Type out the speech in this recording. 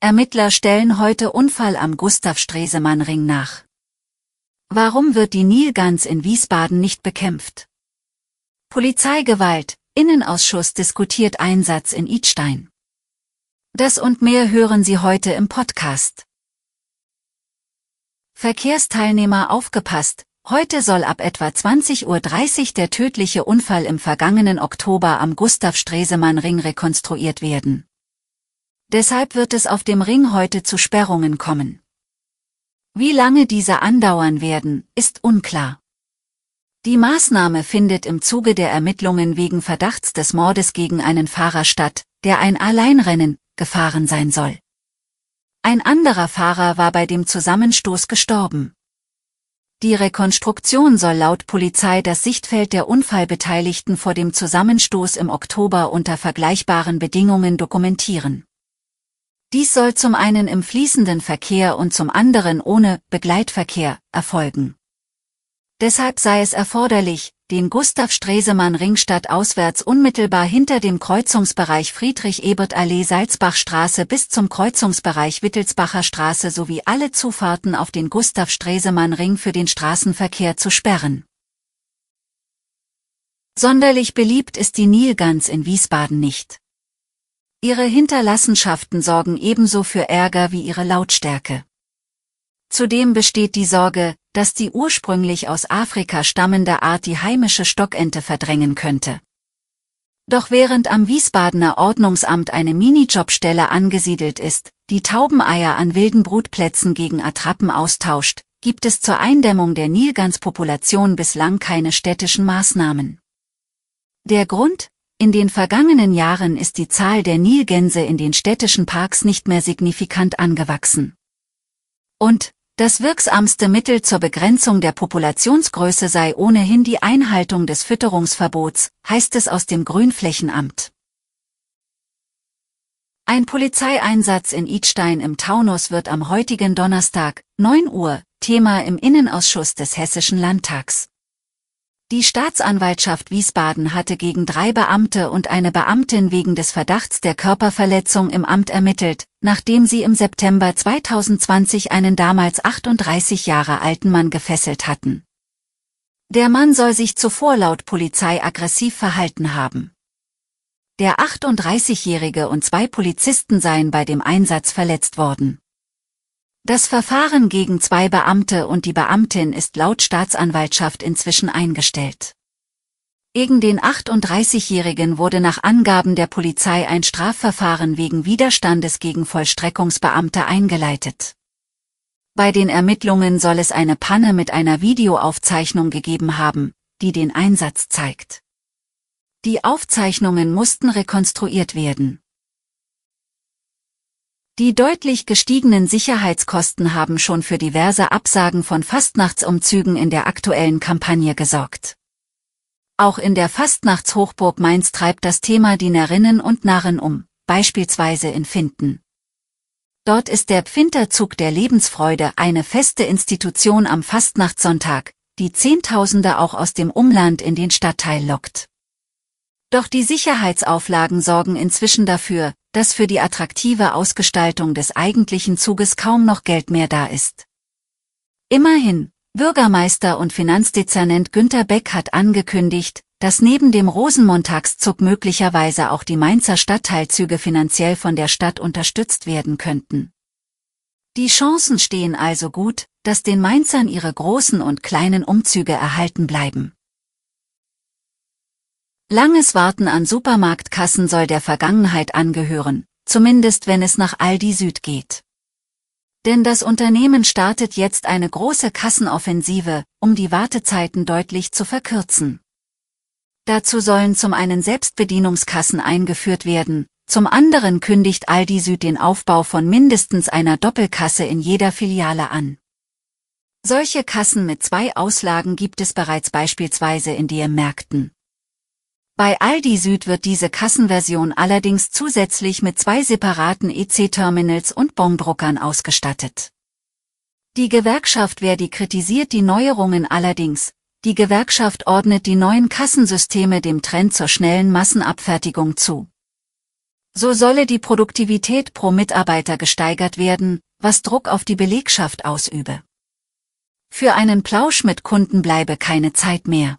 Ermittler stellen heute Unfall am Gustav-Stresemann-Ring nach. Warum wird die Nilgans in Wiesbaden nicht bekämpft? Polizeigewalt, Innenausschuss diskutiert Einsatz in Idstein. Das und mehr hören Sie heute im Podcast. Verkehrsteilnehmer aufgepasst, heute soll ab etwa 20.30 Uhr der tödliche Unfall im vergangenen Oktober am Gustav-Stresemann-Ring rekonstruiert werden. Deshalb wird es auf dem Ring heute zu Sperrungen kommen. Wie lange diese andauern werden, ist unklar. Die Maßnahme findet im Zuge der Ermittlungen wegen Verdachts des Mordes gegen einen Fahrer statt, der ein Alleinrennen gefahren sein soll. Ein anderer Fahrer war bei dem Zusammenstoß gestorben. Die Rekonstruktion soll laut Polizei das Sichtfeld der Unfallbeteiligten vor dem Zusammenstoß im Oktober unter vergleichbaren Bedingungen dokumentieren. Dies soll zum einen im fließenden Verkehr und zum anderen ohne Begleitverkehr erfolgen. Deshalb sei es erforderlich, den Gustav Stresemann Ringstadt auswärts unmittelbar hinter dem Kreuzungsbereich Friedrich-Ebert-Allee Salzbachstraße bis zum Kreuzungsbereich Wittelsbacher Straße sowie alle Zufahrten auf den Gustav Stresemann Ring für den Straßenverkehr zu sperren. Sonderlich beliebt ist die Nilgans in Wiesbaden nicht. Ihre Hinterlassenschaften sorgen ebenso für Ärger wie ihre Lautstärke. Zudem besteht die Sorge, dass die ursprünglich aus Afrika stammende Art die heimische Stockente verdrängen könnte. Doch während am Wiesbadener Ordnungsamt eine Minijobstelle angesiedelt ist, die Taubeneier an wilden Brutplätzen gegen Attrappen austauscht, gibt es zur Eindämmung der Nilganspopulation bislang keine städtischen Maßnahmen. Der Grund, in den vergangenen Jahren ist die Zahl der Nilgänse in den städtischen Parks nicht mehr signifikant angewachsen. Und, das wirksamste Mittel zur Begrenzung der Populationsgröße sei ohnehin die Einhaltung des Fütterungsverbots, heißt es aus dem Grünflächenamt. Ein Polizeieinsatz in Idstein im Taunus wird am heutigen Donnerstag, 9 Uhr, Thema im Innenausschuss des Hessischen Landtags. Die Staatsanwaltschaft Wiesbaden hatte gegen drei Beamte und eine Beamtin wegen des Verdachts der Körperverletzung im Amt ermittelt, nachdem sie im September 2020 einen damals 38 Jahre alten Mann gefesselt hatten. Der Mann soll sich zuvor laut Polizei aggressiv verhalten haben. Der 38-Jährige und zwei Polizisten seien bei dem Einsatz verletzt worden. Das Verfahren gegen zwei Beamte und die Beamtin ist laut Staatsanwaltschaft inzwischen eingestellt. Gegen den 38-Jährigen wurde nach Angaben der Polizei ein Strafverfahren wegen Widerstandes gegen Vollstreckungsbeamte eingeleitet. Bei den Ermittlungen soll es eine Panne mit einer Videoaufzeichnung gegeben haben, die den Einsatz zeigt. Die Aufzeichnungen mussten rekonstruiert werden. Die deutlich gestiegenen Sicherheitskosten haben schon für diverse Absagen von Fastnachtsumzügen in der aktuellen Kampagne gesorgt. Auch in der Fastnachtshochburg Mainz treibt das Thema Dienerinnen und Narren um, beispielsweise in Finden. Dort ist der Pfinterzug der Lebensfreude eine feste Institution am Fastnachtssonntag, die Zehntausende auch aus dem Umland in den Stadtteil lockt. Doch die Sicherheitsauflagen sorgen inzwischen dafür, dass für die attraktive Ausgestaltung des eigentlichen Zuges kaum noch Geld mehr da ist. Immerhin, Bürgermeister und Finanzdezernent Günter Beck hat angekündigt, dass neben dem Rosenmontagszug möglicherweise auch die Mainzer Stadtteilzüge finanziell von der Stadt unterstützt werden könnten. Die Chancen stehen also gut, dass den Mainzern ihre großen und kleinen Umzüge erhalten bleiben. Langes Warten an Supermarktkassen soll der Vergangenheit angehören, zumindest wenn es nach Aldi Süd geht. Denn das Unternehmen startet jetzt eine große Kassenoffensive, um die Wartezeiten deutlich zu verkürzen. Dazu sollen zum einen Selbstbedienungskassen eingeführt werden, Zum anderen kündigt Aldi Süd den Aufbau von mindestens einer Doppelkasse in jeder Filiale an. Solche Kassen mit zwei Auslagen gibt es bereits beispielsweise in DM-Märkten. Bei Aldi Süd wird diese Kassenversion allerdings zusätzlich mit zwei separaten EC-Terminals und Bondruckern ausgestattet. Die Gewerkschaft Verdi kritisiert die Neuerungen allerdings. Die Gewerkschaft ordnet die neuen Kassensysteme dem Trend zur schnellen Massenabfertigung zu. So solle die Produktivität pro Mitarbeiter gesteigert werden, was Druck auf die Belegschaft ausübe. Für einen Plausch mit Kunden bleibe keine Zeit mehr.